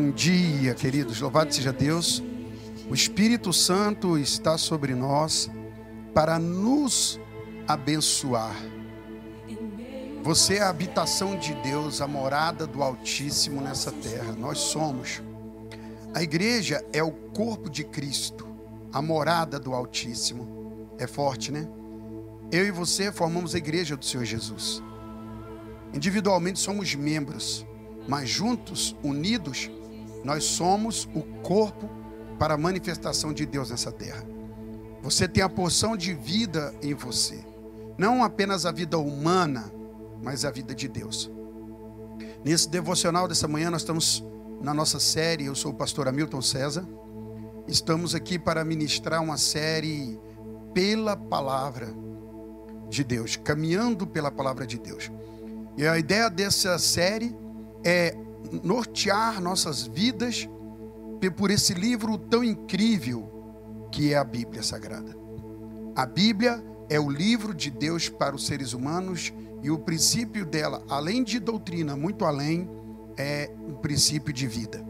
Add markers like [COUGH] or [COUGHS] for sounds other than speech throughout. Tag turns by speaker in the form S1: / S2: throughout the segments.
S1: Bom dia, queridos. Louvado seja Deus. O Espírito Santo está sobre nós para nos abençoar. Você é a habitação de Deus, a morada do Altíssimo nessa terra. Nós somos. A igreja é o corpo de Cristo, a morada do Altíssimo. É forte, né? Eu e você formamos a igreja do Senhor Jesus. Individualmente somos membros, mas juntos, unidos, nós somos o corpo para a manifestação de Deus nessa terra. Você tem a porção de vida em você. Não apenas a vida humana, mas a vida de Deus. Nesse devocional dessa manhã, nós estamos na nossa série. Eu sou o pastor Hamilton César. Estamos aqui para ministrar uma série pela palavra de Deus, caminhando pela palavra de Deus. E a ideia dessa série é nortear nossas vidas por esse livro tão incrível que é a Bíblia Sagrada. A Bíblia é o livro de Deus para os seres humanos e o princípio dela, além de doutrina, muito além, é um princípio de vida.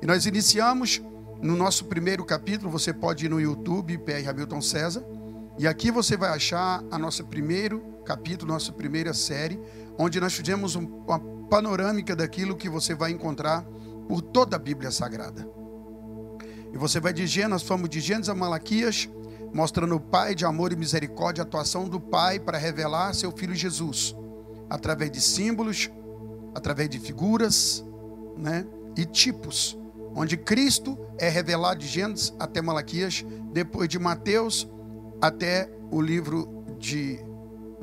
S1: E nós iniciamos no nosso primeiro capítulo, você pode ir no YouTube, PR Hamilton César, e aqui você vai achar a nosso primeiro capítulo, nossa primeira série, onde nós fizemos uma panorâmica daquilo que você vai encontrar por toda a Bíblia Sagrada. E você vai de Gênesis, fomos de Gênesis a Malaquias, mostrando o Pai de amor e misericórdia, a atuação do Pai para revelar seu Filho Jesus, através de símbolos, através de figuras, né, e tipos, onde Cristo é revelado de Gênesis até Malaquias, depois de Mateus até o livro de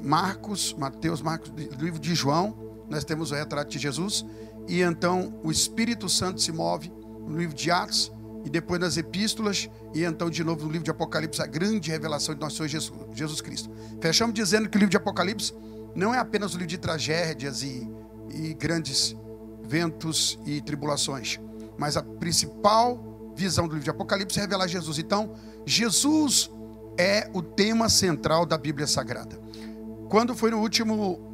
S1: Marcos, Mateus, Marcos, livro de João, nós temos o retrato de Jesus, e então o Espírito Santo se move no livro de Atos, e depois nas epístolas, e então de novo no livro de Apocalipse, a grande revelação de nosso Senhor Jesus, Jesus Cristo. Fechamos dizendo que o livro de Apocalipse não é apenas o livro de tragédias e, e grandes ventos e tribulações, mas a principal visão do livro de Apocalipse é revelar Jesus. Então, Jesus é o tema central da Bíblia Sagrada. Quando foi no último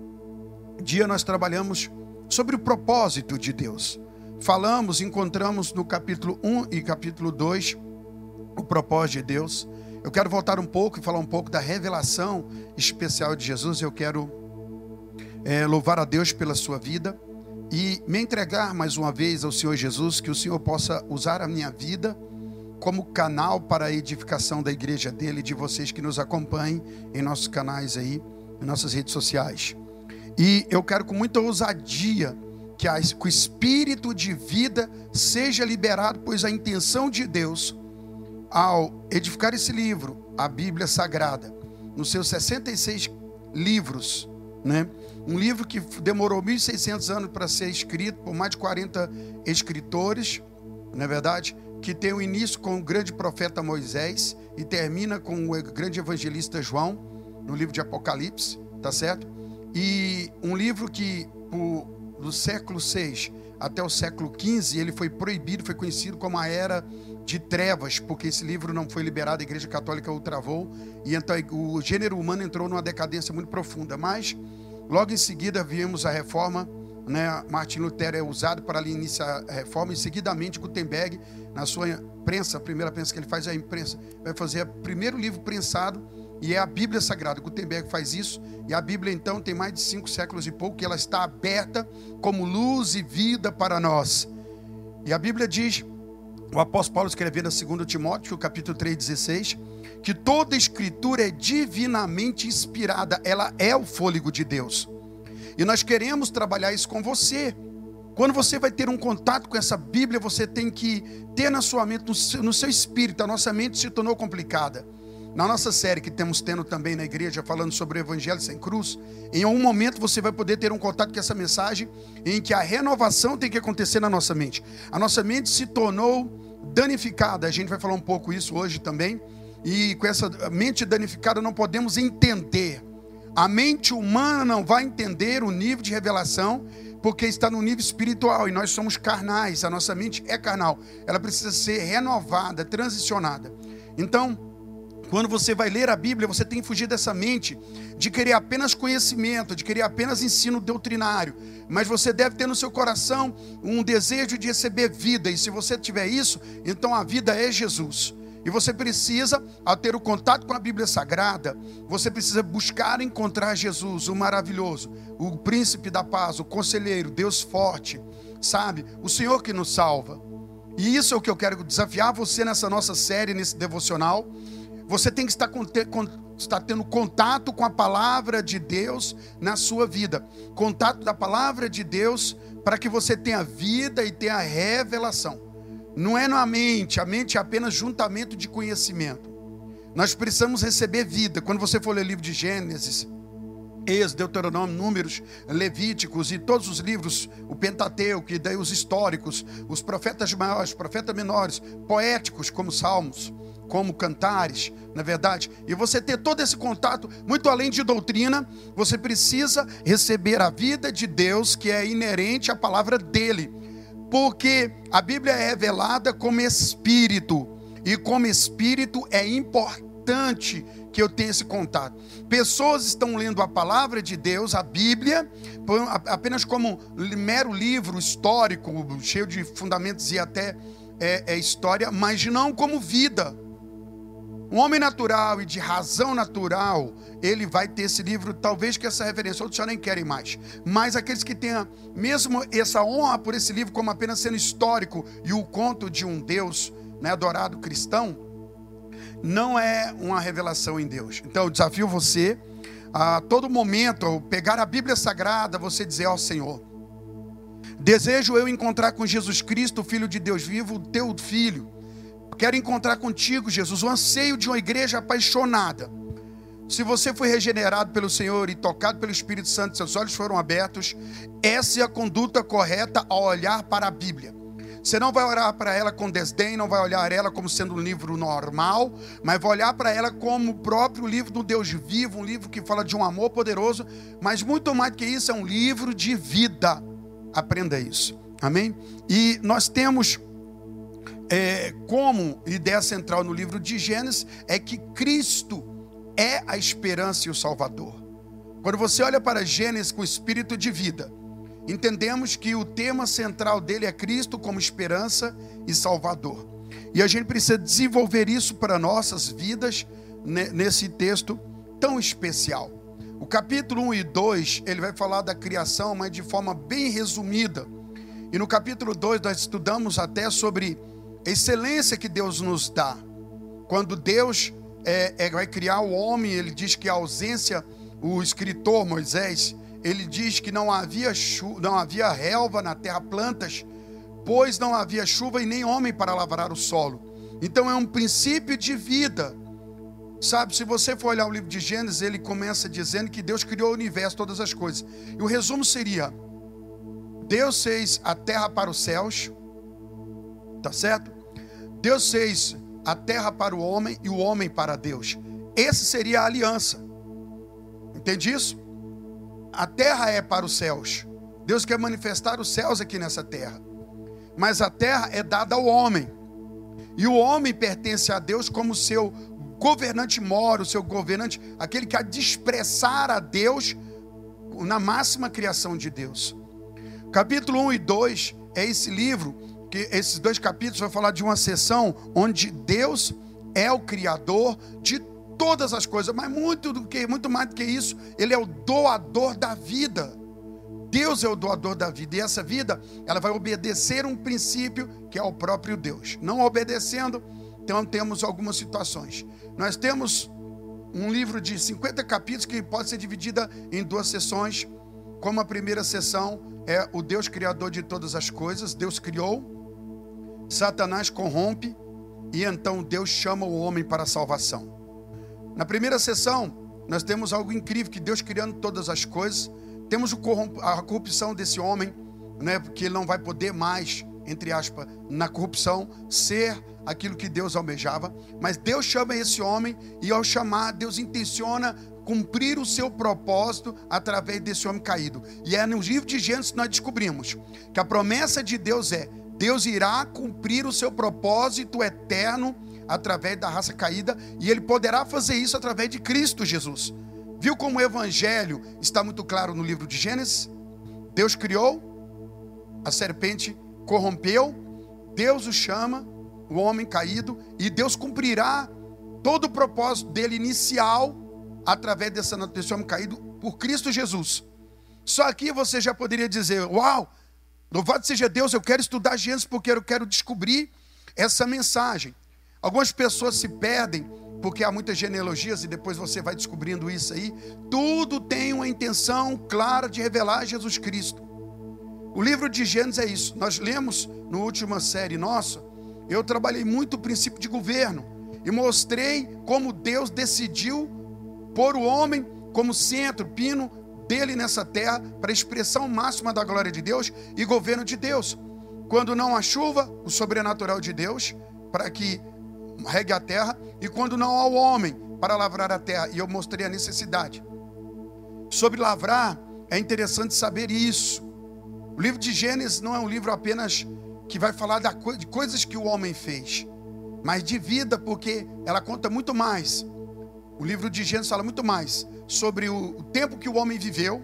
S1: dia nós trabalhamos sobre o propósito de Deus. Falamos, encontramos no capítulo 1 e capítulo 2 o propósito de Deus. Eu quero voltar um pouco e falar um pouco da revelação especial de Jesus. Eu quero é, louvar a Deus pela sua vida e me entregar mais uma vez ao Senhor Jesus, que o Senhor possa usar a minha vida como canal para a edificação da igreja dele e de vocês que nos acompanhem em nossos canais aí, em nossas redes sociais. E eu quero com muita ousadia que, a, que o espírito de vida seja liberado, pois a intenção de Deus, ao edificar esse livro, a Bíblia Sagrada, nos seus 66 livros, né? Um livro que demorou 1.600 anos para ser escrito por mais de 40 escritores, não é verdade? Que tem o início com o grande profeta Moisés e termina com o grande evangelista João, no livro de Apocalipse, tá certo? E um livro que por, do século 6 até o século 15 ele foi proibido, foi conhecido como a era de trevas, porque esse livro não foi liberado, a Igreja Católica o travou, e então o gênero humano entrou numa decadência muito profunda. Mas logo em seguida vimos a reforma, né? Martin Lutero é usado para ali iniciar a reforma, e seguidamente Gutenberg, na sua prensa, a primeira prensa que ele faz é a imprensa, vai fazer o primeiro livro prensado e é a Bíblia Sagrada. Gutenberg faz isso. E a Bíblia, então, tem mais de cinco séculos e pouco que ela está aberta como luz e vida para nós. E a Bíblia diz, o apóstolo Paulo escrevendo a 2 Timóteo, capítulo 3,16, que toda escritura é divinamente inspirada, ela é o fôlego de Deus. E nós queremos trabalhar isso com você. Quando você vai ter um contato com essa Bíblia, você tem que ter na sua mente, no seu, no seu espírito, a nossa mente se tornou complicada. Na nossa série que temos tendo também na igreja, falando sobre o Evangelho sem cruz, em algum momento você vai poder ter um contato com essa mensagem em que a renovação tem que acontecer na nossa mente. A nossa mente se tornou danificada, a gente vai falar um pouco isso hoje também, e com essa mente danificada não podemos entender. A mente humana não vai entender o nível de revelação, porque está no nível espiritual e nós somos carnais, a nossa mente é carnal, ela precisa ser renovada, transicionada. Então, quando você vai ler a Bíblia, você tem que fugir dessa mente de querer apenas conhecimento, de querer apenas ensino doutrinário. Mas você deve ter no seu coração um desejo de receber vida. E se você tiver isso, então a vida é Jesus. E você precisa, ao ter o contato com a Bíblia Sagrada, você precisa buscar encontrar Jesus, o maravilhoso, o príncipe da paz, o conselheiro, Deus forte, sabe? O Senhor que nos salva. E isso é o que eu quero desafiar você nessa nossa série, nesse devocional. Você tem que estar, estar tendo contato com a palavra de Deus na sua vida. Contato da palavra de Deus para que você tenha vida e tenha revelação. Não é na mente, a mente é apenas juntamento de conhecimento. Nós precisamos receber vida. Quando você for ler o livro de Gênesis, Êxodo, Deuteronômio, Números, Levíticos e todos os livros, o Pentateuco, e daí os históricos, os profetas maiores, profetas menores, poéticos como Salmos, como cantares, na verdade, e você ter todo esse contato, muito além de doutrina, você precisa receber a vida de Deus que é inerente à palavra dele, porque a Bíblia é revelada como espírito, e como espírito é importante que eu tenha esse contato. Pessoas estão lendo a palavra de Deus, a Bíblia, apenas como mero livro histórico, cheio de fundamentos e até é, é história, mas não como vida. Um homem natural e de razão natural, ele vai ter esse livro, talvez que essa referência, outros já nem querem mais. Mas aqueles que tenham mesmo essa honra por esse livro, como apenas sendo histórico e o conto de um Deus né, adorado cristão, não é uma revelação em Deus. Então eu desafio você a todo momento, ao pegar a Bíblia Sagrada, você dizer ao Senhor: Desejo eu encontrar com Jesus Cristo, Filho de Deus vivo, teu filho Quero encontrar contigo, Jesus, o anseio de uma igreja apaixonada. Se você foi regenerado pelo Senhor e tocado pelo Espírito Santo, seus olhos foram abertos, essa é a conduta correta ao olhar para a Bíblia. Você não vai olhar para ela com desdém, não vai olhar ela como sendo um livro normal, mas vai olhar para ela como o próprio livro do Deus vivo, um livro que fala de um amor poderoso, mas muito mais do que isso, é um livro de vida. Aprenda isso. Amém? E nós temos é, como ideia central no livro de Gênesis é que Cristo é a esperança e o Salvador. Quando você olha para Gênesis com espírito de vida, entendemos que o tema central dele é Cristo como esperança e Salvador. E a gente precisa desenvolver isso para nossas vidas nesse texto tão especial. O capítulo 1 e 2, ele vai falar da criação, mas de forma bem resumida. E no capítulo 2 nós estudamos até sobre excelência que Deus nos dá. Quando Deus é, é, vai criar o homem, ele diz que a ausência, o escritor Moisés, ele diz que não havia, não havia relva na terra, plantas, pois não havia chuva e nem homem para lavrar o solo. Então é um princípio de vida. Sabe, se você for olhar o livro de Gênesis, ele começa dizendo que Deus criou o universo, todas as coisas. E o resumo seria: Deus fez a terra para os céus, tá certo? Deus fez a terra para o homem e o homem para Deus. Esse seria a aliança. Entende isso? A terra é para os céus. Deus quer manifestar os céus aqui nessa terra. Mas a terra é dada ao homem. E o homem pertence a Deus como seu governante moro, seu governante, aquele que há de expressar a Deus na máxima criação de Deus. Capítulo 1 e 2 é esse livro que esses dois capítulos vão falar de uma sessão onde Deus é o criador de todas as coisas, mas muito do que muito mais do que isso, ele é o doador da vida. Deus é o doador da vida e essa vida, ela vai obedecer um princípio que é o próprio Deus. Não obedecendo, então temos algumas situações. Nós temos um livro de 50 capítulos que pode ser dividida em duas sessões. Como a primeira sessão é o Deus criador de todas as coisas, Deus criou Satanás corrompe e então Deus chama o homem para a salvação. Na primeira sessão, nós temos algo incrível que Deus criando todas as coisas, temos a corrupção desse homem, né, porque ele não vai poder mais, entre aspas, na corrupção ser aquilo que Deus almejava, mas Deus chama esse homem e ao chamar, Deus intenciona cumprir o seu propósito através desse homem caído. E é no livro de Gênesis que nós descobrimos que a promessa de Deus é Deus irá cumprir o seu propósito eterno através da raça caída e ele poderá fazer isso através de Cristo Jesus. Viu como o evangelho está muito claro no livro de Gênesis? Deus criou, a serpente corrompeu, Deus o chama, o homem caído, e Deus cumprirá todo o propósito dele inicial através desse homem caído por Cristo Jesus. Só aqui você já poderia dizer: Uau, louvado seja Deus, eu quero estudar Gênesis porque eu quero descobrir essa mensagem. Algumas pessoas se perdem porque há muitas genealogias e depois você vai descobrindo isso aí. Tudo tem uma intenção clara de revelar Jesus Cristo. O livro de Gênesis é isso. Nós lemos na última série nossa. Eu trabalhei muito o princípio de governo e mostrei como Deus decidiu pôr o homem como centro, pino dele nessa terra para expressão máxima da glória de Deus e governo de Deus. Quando não há chuva, o sobrenatural de Deus para que regue a terra, e quando não há o homem para lavrar a terra, e eu mostrei a necessidade. Sobre lavrar, é interessante saber isso. O livro de Gênesis não é um livro apenas que vai falar de coisas que o homem fez, mas de vida, porque ela conta muito mais. O livro de Gênesis fala muito mais sobre o tempo que o homem viveu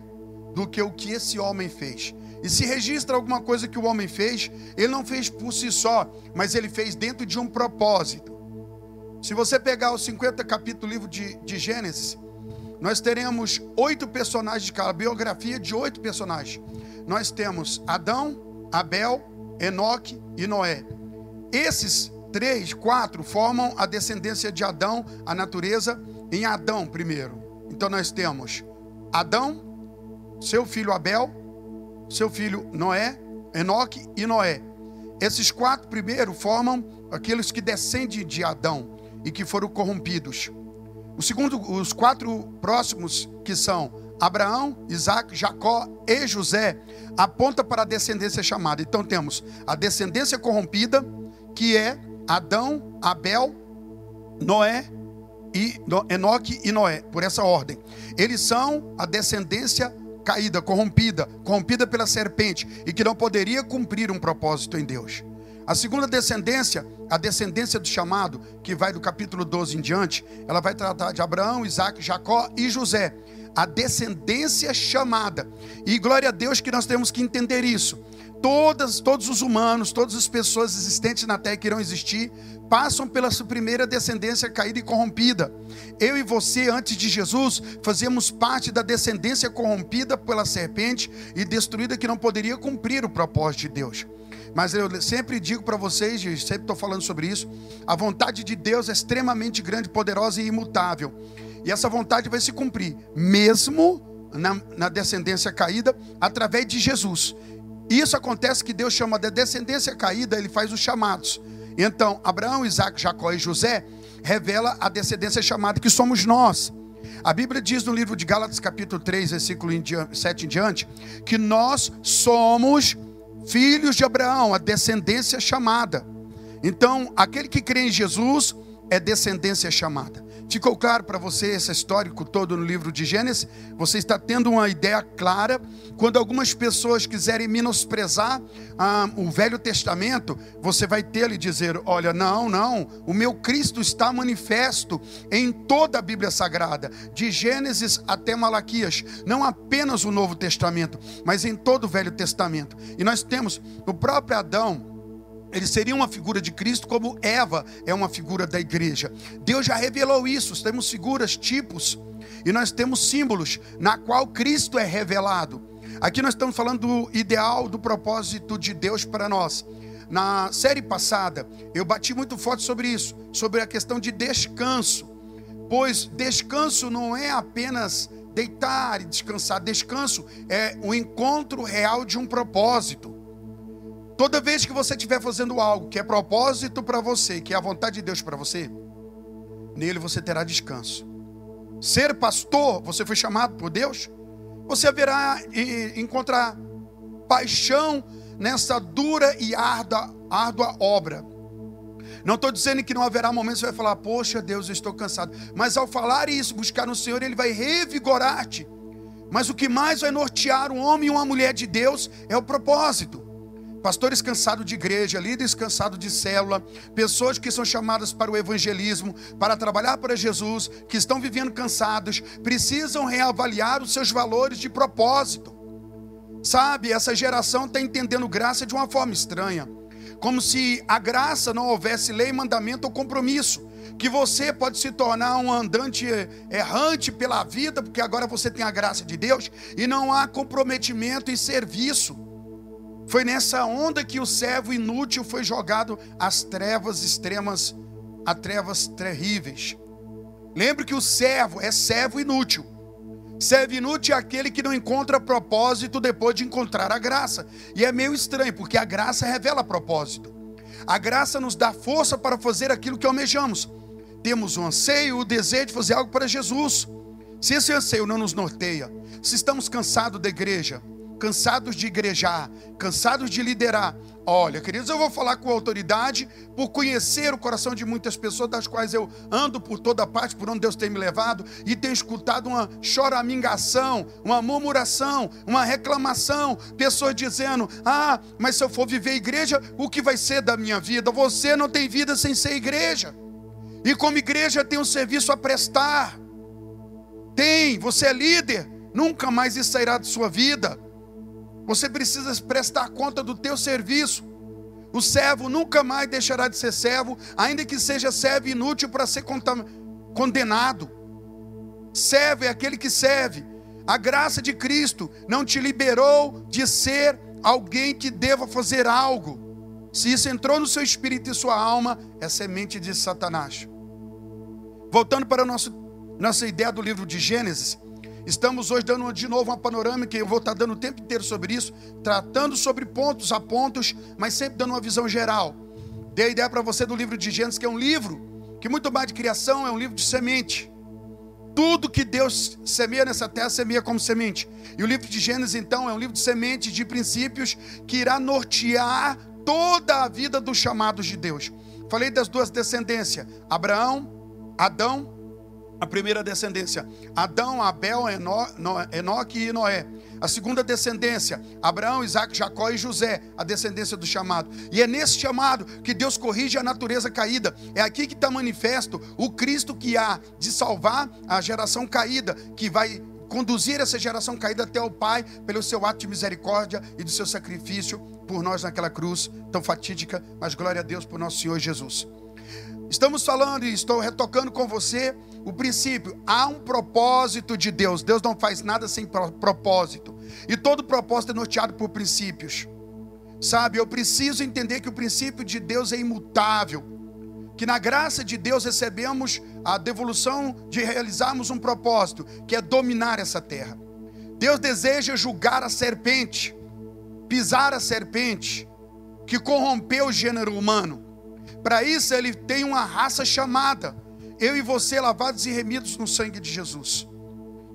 S1: do que o que esse homem fez. E se registra alguma coisa que o homem fez, ele não fez por si só, mas ele fez dentro de um propósito. Se você pegar os 50 capítulos do livro de, de Gênesis, nós teremos oito personagens de cada biografia de oito personagens. Nós temos Adão, Abel, Enoque e Noé. Esses três, quatro formam a descendência de Adão, a natureza em Adão primeiro. Então nós temos Adão, seu filho Abel, seu filho Noé, Enoque e Noé. Esses quatro primeiro formam aqueles que descendem de Adão e que foram corrompidos. O segundo, os quatro próximos, que são Abraão, Isaac, Jacó e José, aponta para a descendência chamada. Então temos a descendência corrompida, que é Adão, Abel, Noé e Enoque e Noé, por essa ordem. Eles são a descendência caída, corrompida, corrompida pela serpente e que não poderia cumprir um propósito em Deus. A segunda descendência, a descendência do chamado, que vai do capítulo 12 em diante, ela vai tratar de Abraão, Isaac, Jacó e José. A descendência chamada. E glória a Deus que nós temos que entender isso. Todas, todos os humanos, todas as pessoas existentes na terra que irão existir, passam pela sua primeira descendência caída e corrompida. Eu e você, antes de Jesus, fazíamos parte da descendência corrompida pela serpente e destruída que não poderia cumprir o propósito de Deus. Mas eu sempre digo para vocês, e sempre estou falando sobre isso, a vontade de Deus é extremamente grande, poderosa e imutável. E essa vontade vai se cumprir, mesmo na, na descendência caída, através de Jesus. Isso acontece que Deus chama de descendência caída, ele faz os chamados. Então, Abraão, Isaac, Jacó e José revela a descendência chamada que somos nós. A Bíblia diz no livro de Gálatas, capítulo 3, versículo 7 em diante, que nós somos filhos de Abraão, a descendência chamada. Então, aquele que crê em Jesus é descendência chamada. Ficou claro para você esse histórico todo no livro de Gênesis? Você está tendo uma ideia clara? Quando algumas pessoas quiserem menosprezar ah, o Velho Testamento, você vai ter e dizer: olha, não, não, o meu Cristo está manifesto em toda a Bíblia Sagrada, de Gênesis até Malaquias, não apenas o Novo Testamento, mas em todo o Velho Testamento. E nós temos o próprio Adão ele seria uma figura de Cristo, como Eva é uma figura da igreja. Deus já revelou isso. Temos figuras, tipos, e nós temos símbolos na qual Cristo é revelado. Aqui nós estamos falando do ideal, do propósito de Deus para nós. Na série passada, eu bati muito forte sobre isso, sobre a questão de descanso. Pois descanso não é apenas deitar e descansar, descanso é o encontro real de um propósito. Toda vez que você estiver fazendo algo que é propósito para você, que é a vontade de Deus para você, nele você terá descanso. Ser pastor, você foi chamado por Deus, você haverá e encontrar paixão nessa dura e árdua, árdua obra. Não estou dizendo que não haverá momentos que você vai falar, poxa Deus, eu estou cansado. Mas ao falar isso, buscar no Senhor, Ele vai revigorar-te. Mas o que mais vai nortear um homem e uma mulher de Deus é o propósito. Pastores cansados de igreja, líderes cansados de célula, pessoas que são chamadas para o evangelismo, para trabalhar para Jesus, que estão vivendo cansados, precisam reavaliar os seus valores de propósito. Sabe, essa geração está entendendo graça de uma forma estranha, como se a graça não houvesse lei, mandamento ou compromisso. Que você pode se tornar um andante errante pela vida, porque agora você tem a graça de Deus e não há comprometimento e serviço. Foi nessa onda que o servo inútil foi jogado às trevas extremas, a trevas terríveis. Lembre que o servo é servo inútil. Servo inútil é aquele que não encontra propósito depois de encontrar a graça. E é meio estranho, porque a graça revela propósito. A graça nos dá força para fazer aquilo que almejamos. Temos o anseio, o desejo de fazer algo para Jesus. Se esse anseio não nos norteia, se estamos cansados da igreja, cansados de igrejar, cansados de liderar. Olha, queridos, eu vou falar com autoridade por conhecer o coração de muitas pessoas, das quais eu ando por toda parte, por onde Deus tem me levado, e tenho escutado uma choramingação, uma murmuração, uma reclamação, pessoas dizendo: Ah, mas se eu for viver igreja, o que vai ser da minha vida? Você não tem vida sem ser igreja. E como igreja tem um serviço a prestar. Tem, você é líder, nunca mais isso sairá de sua vida. Você precisa prestar conta do teu serviço. O servo nunca mais deixará de ser servo, ainda que seja servo inútil para ser condenado. Servo é aquele que serve. A graça de Cristo não te liberou de ser alguém que deva fazer algo. Se isso entrou no seu espírito e sua alma, é semente de Satanás. Voltando para a nossa, nossa ideia do livro de Gênesis, Estamos hoje dando de novo uma panorâmica, eu vou estar dando o tempo inteiro sobre isso, tratando sobre pontos a pontos, mas sempre dando uma visão geral. Dei a ideia para você do livro de Gênesis, que é um livro que muito mais de criação é um livro de semente. Tudo que Deus semeia nessa terra, semeia como semente. E o livro de Gênesis, então, é um livro de semente, de princípios, que irá nortear toda a vida dos chamados de Deus. Falei das duas descendências: Abraão, Adão a primeira descendência, Adão, Abel, Eno, Enoque e Noé. A segunda descendência, Abraão, Isaac, Jacó e José, a descendência do chamado. E é nesse chamado que Deus corrige a natureza caída. É aqui que está manifesto o Cristo que há de salvar a geração caída, que vai conduzir essa geração caída até o Pai pelo seu ato de misericórdia e do seu sacrifício por nós naquela cruz tão fatídica, mas glória a Deus por nosso Senhor Jesus. Estamos falando e estou retocando com você o princípio. Há um propósito de Deus. Deus não faz nada sem propósito. E todo propósito é norteado por princípios. Sabe, eu preciso entender que o princípio de Deus é imutável. Que na graça de Deus recebemos a devolução de realizarmos um propósito, que é dominar essa terra. Deus deseja julgar a serpente, pisar a serpente, que corrompeu o gênero humano. Para isso, ele tem uma raça chamada. Eu e você lavados e remidos no sangue de Jesus.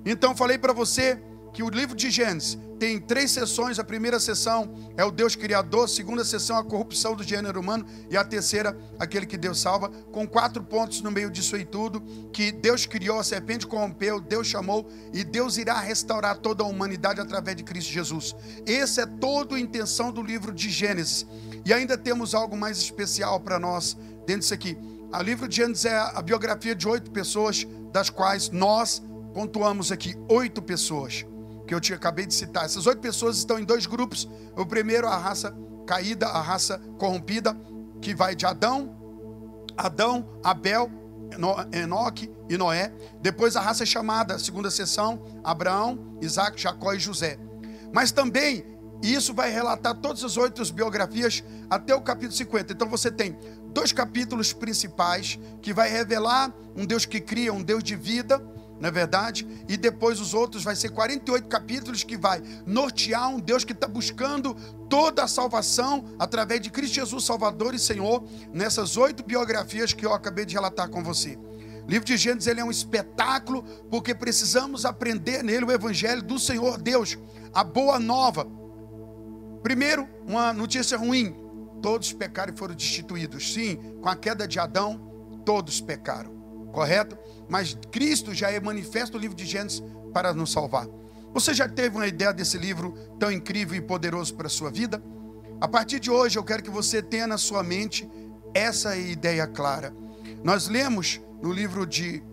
S1: Então, falei para você que o livro de Gênesis tem três sessões. A primeira sessão é o Deus Criador, a segunda sessão a corrupção do gênero humano e a terceira aquele que Deus salva, com quatro pontos no meio disso aí tudo, que Deus criou, a serpente corrompeu, Deus chamou e Deus irá restaurar toda a humanidade através de Cristo Jesus. Essa é toda a intenção do livro de Gênesis. E ainda temos algo mais especial para nós dentro disso aqui. O livro de Gênesis é a biografia de oito pessoas, das quais nós pontuamos aqui oito pessoas, que eu te acabei de citar. Essas oito pessoas estão em dois grupos. O primeiro, a raça caída, a raça corrompida, que vai de Adão, Adão, Abel, Enoque e Noé. Depois a raça chamada, segunda sessão, Abraão, Isaac, Jacó e José. Mas também e isso vai relatar todas as oito biografias até o capítulo 50. Então você tem dois capítulos principais que vai revelar um Deus que cria, um Deus de vida, não é verdade? E depois os outros vai ser 48 capítulos que vai nortear um Deus que está buscando toda a salvação através de Cristo Jesus, Salvador e Senhor, nessas oito biografias que eu acabei de relatar com você. O livro de Gênesis ele é um espetáculo porque precisamos aprender nele o evangelho do Senhor Deus, a boa nova Primeiro, uma notícia ruim: todos pecaram e foram destituídos. Sim, com a queda de Adão, todos pecaram, correto? Mas Cristo já é manifesto no livro de Gênesis para nos salvar. Você já teve uma ideia desse livro tão incrível e poderoso para a sua vida? A partir de hoje, eu quero que você tenha na sua mente essa ideia clara. Nós lemos no livro de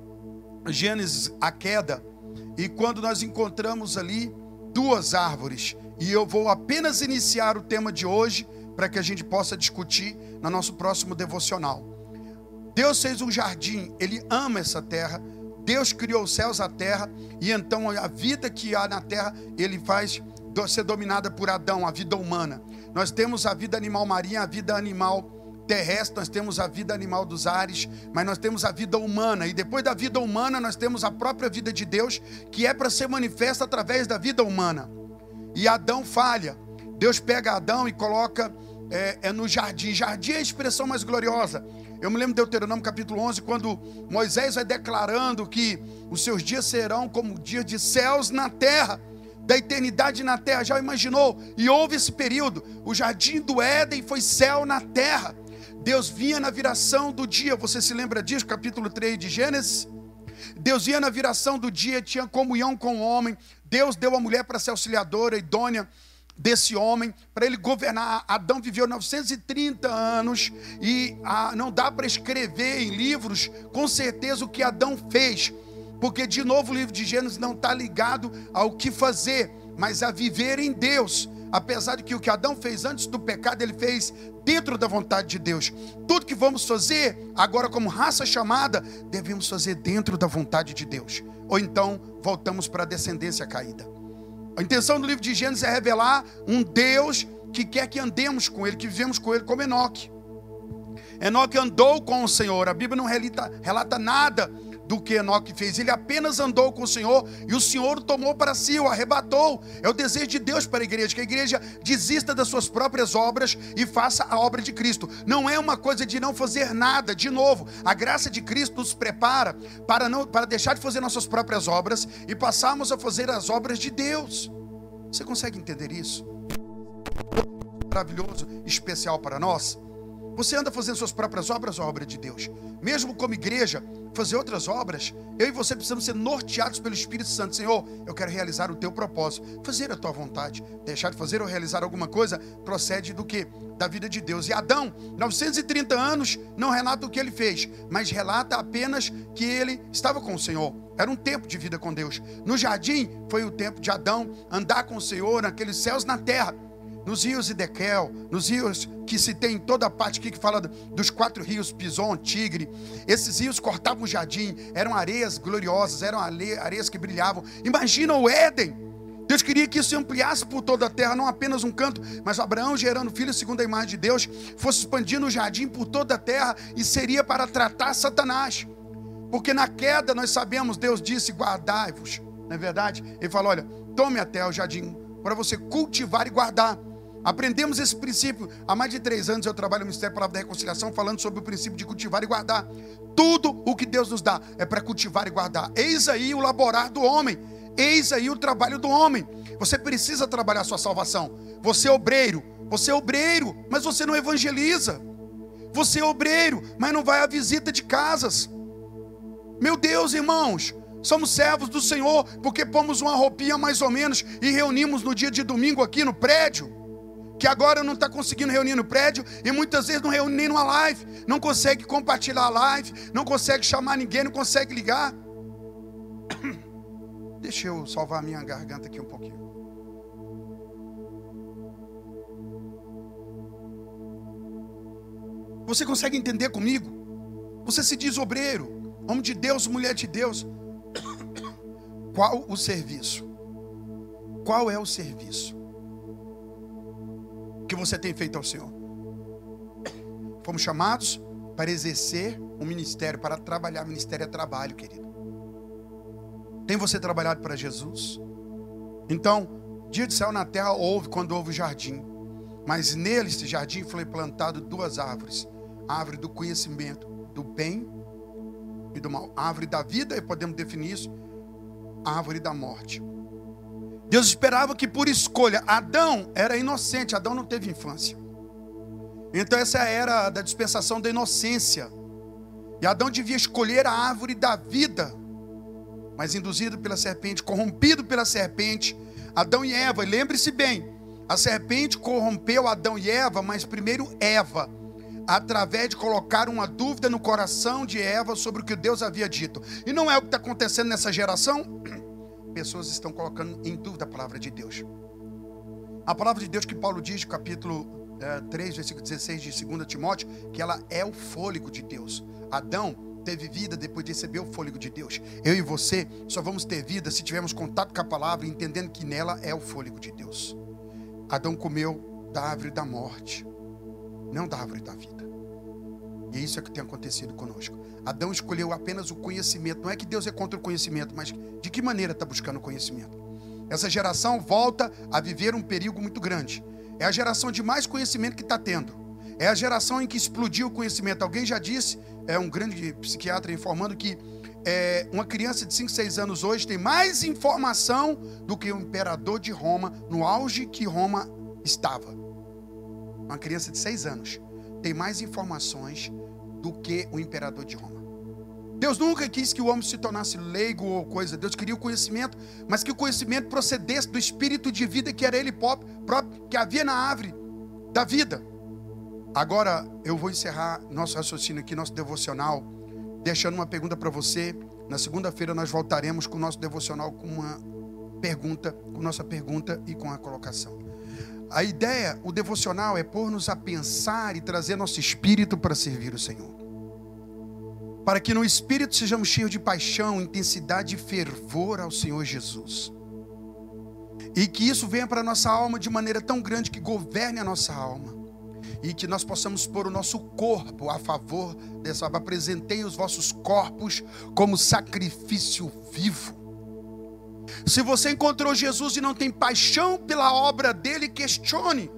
S1: Gênesis a queda, e quando nós encontramos ali duas árvores, e eu vou apenas iniciar o tema de hoje para que a gente possa discutir no nosso próximo devocional. Deus fez um jardim, ele ama essa terra. Deus criou os céus, a terra, e então a vida que há na terra, ele faz ser dominada por Adão, a vida humana. Nós temos a vida animal marinha, a vida animal terrestre, nós temos a vida animal dos ares, mas nós temos a vida humana. E depois da vida humana, nós temos a própria vida de Deus, que é para ser manifesta através da vida humana. E Adão falha. Deus pega Adão e coloca é, é no jardim. Jardim é a expressão mais gloriosa. Eu me lembro de Deuteronômio capítulo 11, quando Moisés vai declarando que os seus dias serão como dias de céus na terra da eternidade na terra. Já imaginou? E houve esse período. O jardim do Éden foi céu na terra. Deus vinha na viração do dia. Você se lembra disso? Capítulo 3 de Gênesis. Deus vinha na viração do dia, tinha comunhão com o homem. Deus deu a mulher para ser auxiliadora, idônea desse homem, para ele governar. Adão viveu 930 anos e ah, não dá para escrever em livros com certeza o que Adão fez porque, de novo, o livro de Gênesis não está ligado ao que fazer, mas a viver em Deus. Apesar de que o que Adão fez antes do pecado, ele fez dentro da vontade de Deus. Tudo que vamos fazer, agora como raça chamada, devemos fazer dentro da vontade de Deus. Ou então, voltamos para a descendência caída. A intenção do livro de Gênesis é revelar um Deus que quer que andemos com Ele, que vivemos com Ele, como Enoque. Enoque andou com o Senhor. A Bíblia não relata, relata nada do que Enoque fez. Ele apenas andou com o Senhor e o Senhor o tomou para si, o arrebatou. É o desejo de Deus para a igreja, que a igreja desista das suas próprias obras e faça a obra de Cristo. Não é uma coisa de não fazer nada. De novo, a graça de Cristo nos prepara para não para deixar de fazer nossas próprias obras e passarmos a fazer as obras de Deus. Você consegue entender isso? Maravilhoso, especial para nós. Você anda fazendo suas próprias obras a obra de Deus? Mesmo como igreja, fazer outras obras, eu e você precisamos ser norteados pelo Espírito Santo. Senhor, eu quero realizar o teu propósito, fazer a tua vontade. Deixar de fazer ou realizar alguma coisa procede do que? Da vida de Deus. E Adão, 930 anos, não relata o que ele fez, mas relata apenas que ele estava com o Senhor. Era um tempo de vida com Deus. No jardim foi o tempo de Adão andar com o Senhor naqueles céus na terra nos rios Idequel, nos rios que se tem em toda parte aqui, que fala dos quatro rios, Pison, Tigre. Esses rios cortavam o jardim, eram areias gloriosas, eram areias que brilhavam. Imagina o Éden. Deus queria que isso ampliasse por toda a terra, não apenas um canto, mas Abraão gerando filhos segundo a imagem de Deus, fosse expandindo o jardim por toda a terra e seria para tratar Satanás. Porque na queda nós sabemos, Deus disse: guardai-vos. Não é verdade? Ele falou: olha, tome até o jardim para você cultivar e guardar. Aprendemos esse princípio. Há mais de três anos eu trabalho no Ministério Palavra da Reconciliação falando sobre o princípio de cultivar e guardar. Tudo o que Deus nos dá é para cultivar e guardar. Eis aí o laborar do homem. Eis aí o trabalho do homem. Você precisa trabalhar a sua salvação. Você é obreiro. Você é obreiro, mas você não evangeliza. Você é obreiro, mas não vai à visita de casas. Meu Deus, irmãos, somos servos do Senhor porque pomos uma roupinha mais ou menos e reunimos no dia de domingo aqui no prédio que agora não está conseguindo reunir no prédio e muitas vezes não reúne nem numa live, não consegue compartilhar a live, não consegue chamar ninguém, não consegue ligar. [COUGHS] Deixa eu salvar a minha garganta aqui um pouquinho. Você consegue entender comigo? Você se diz obreiro, homem de Deus, mulher de Deus. [COUGHS] Qual o serviço? Qual é o serviço? Que você tem feito ao Senhor. Fomos chamados para exercer um ministério, para trabalhar. Ministério é trabalho, querido. Tem você trabalhado para Jesus? Então, dia de céu na terra houve quando houve o jardim. Mas nele, esse jardim, foi plantado duas árvores: a árvore do conhecimento do bem e do mal. A árvore da vida, e podemos definir isso, a árvore da morte. Deus esperava que por escolha, Adão era inocente, Adão não teve infância. Então essa era da dispensação da inocência. E Adão devia escolher a árvore da vida, mas induzido pela serpente, corrompido pela serpente, Adão e Eva, lembre-se bem, A serpente corrompeu Adão e Eva, mas primeiro Eva, através de colocar uma dúvida no coração de Eva sobre o que Deus havia dito. E não é o que está acontecendo nessa geração? Pessoas estão colocando em dúvida a palavra de Deus. A palavra de Deus que Paulo diz, capítulo é, 3, versículo 16 de 2 Timóteo, que ela é o fôlego de Deus. Adão teve vida depois de receber o fôlego de Deus. Eu e você só vamos ter vida se tivermos contato com a palavra, entendendo que nela é o fôlego de Deus. Adão comeu da árvore da morte, não da árvore da vida. E isso é o que tem acontecido conosco. Adão escolheu apenas o conhecimento. Não é que Deus é contra o conhecimento, mas de que maneira está buscando o conhecimento? Essa geração volta a viver um perigo muito grande. É a geração de mais conhecimento que está tendo. É a geração em que explodiu o conhecimento. Alguém já disse, é um grande psiquiatra informando que é, uma criança de 5, 6 anos hoje tem mais informação do que o imperador de Roma, no auge que Roma estava. Uma criança de 6 anos tem mais informações do que o imperador de Roma. Deus nunca quis que o homem se tornasse leigo ou coisa. Deus queria o conhecimento, mas que o conhecimento procedesse do espírito de vida que era ele próprio, que havia na árvore da vida. Agora eu vou encerrar nosso raciocínio aqui, nosso devocional, deixando uma pergunta para você. Na segunda-feira nós voltaremos com o nosso devocional com uma pergunta, com nossa pergunta e com a colocação. A ideia, o devocional é pôr-nos a pensar e trazer nosso espírito para servir o Senhor. Para que no espírito sejamos cheios de paixão, intensidade e fervor ao Senhor Jesus. E que isso venha para a nossa alma de maneira tão grande que governe a nossa alma e que nós possamos pôr o nosso corpo a favor dessa. Apresentei os vossos corpos como sacrifício vivo. Se você encontrou Jesus e não tem paixão pela obra dele, questione.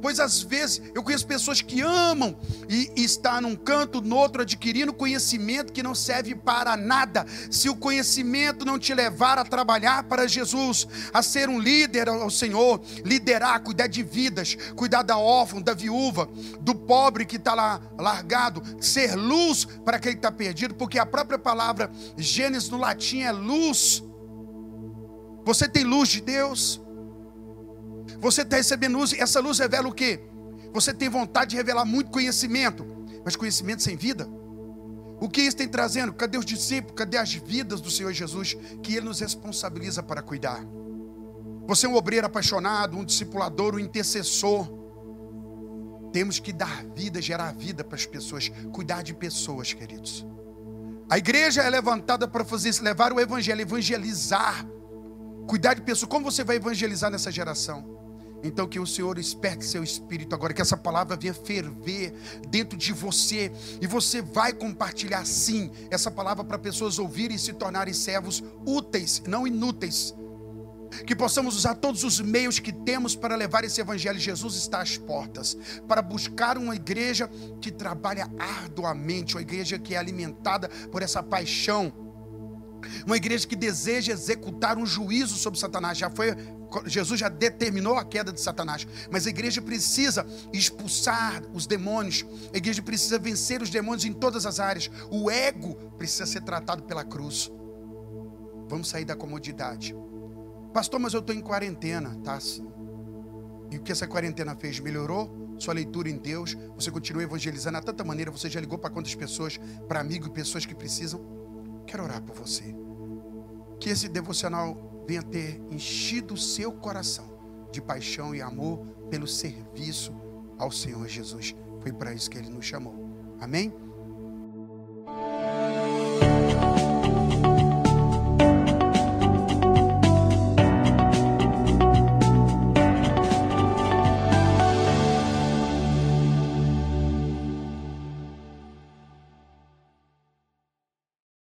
S1: Pois às vezes eu conheço pessoas que amam e, e está num canto, no outro, adquirindo conhecimento que não serve para nada. Se o conhecimento não te levar a trabalhar para Jesus, a ser um líder ao Senhor, liderar, cuidar de vidas, cuidar da órfã, da viúva, do pobre que está lá largado, ser luz para aquele que está perdido, porque a própria palavra Gênesis no latim é luz. Você tem luz de Deus. Você está recebendo luz, e essa luz revela o quê? Você tem vontade de revelar muito conhecimento, mas conhecimento sem vida. O que isso tem trazendo? Cadê os discípulos? Cadê as vidas do Senhor Jesus que Ele nos responsabiliza para cuidar? Você é um obreiro apaixonado, um discipulador, um intercessor. Temos que dar vida, gerar vida para as pessoas, cuidar de pessoas, queridos. A igreja é levantada para fazer isso, levar o evangelho, evangelizar, cuidar de pessoas. Como você vai evangelizar nessa geração? Então que o Senhor esperte seu espírito agora, que essa palavra venha ferver dentro de você e você vai compartilhar sim essa palavra para pessoas ouvirem e se tornarem servos úteis, não inúteis. Que possamos usar todos os meios que temos para levar esse evangelho. Jesus está às portas para buscar uma igreja que trabalha arduamente, uma igreja que é alimentada por essa paixão uma igreja que deseja executar um juízo sobre Satanás. Já foi Jesus já determinou a queda de Satanás, mas a igreja precisa expulsar os demônios, a igreja precisa vencer os demônios em todas as áreas. O ego precisa ser tratado pela cruz. Vamos sair da comodidade. Pastor, mas eu estou em quarentena, tá? E o que essa quarentena fez? Melhorou sua leitura em Deus? Você continua evangelizando a tanta maneira? Você já ligou para quantas pessoas? Para amigos e pessoas que precisam? Quero orar por você. Que esse devocional venha ter enchido o seu coração de paixão e amor pelo serviço ao Senhor Jesus. Foi para isso que ele nos chamou. Amém?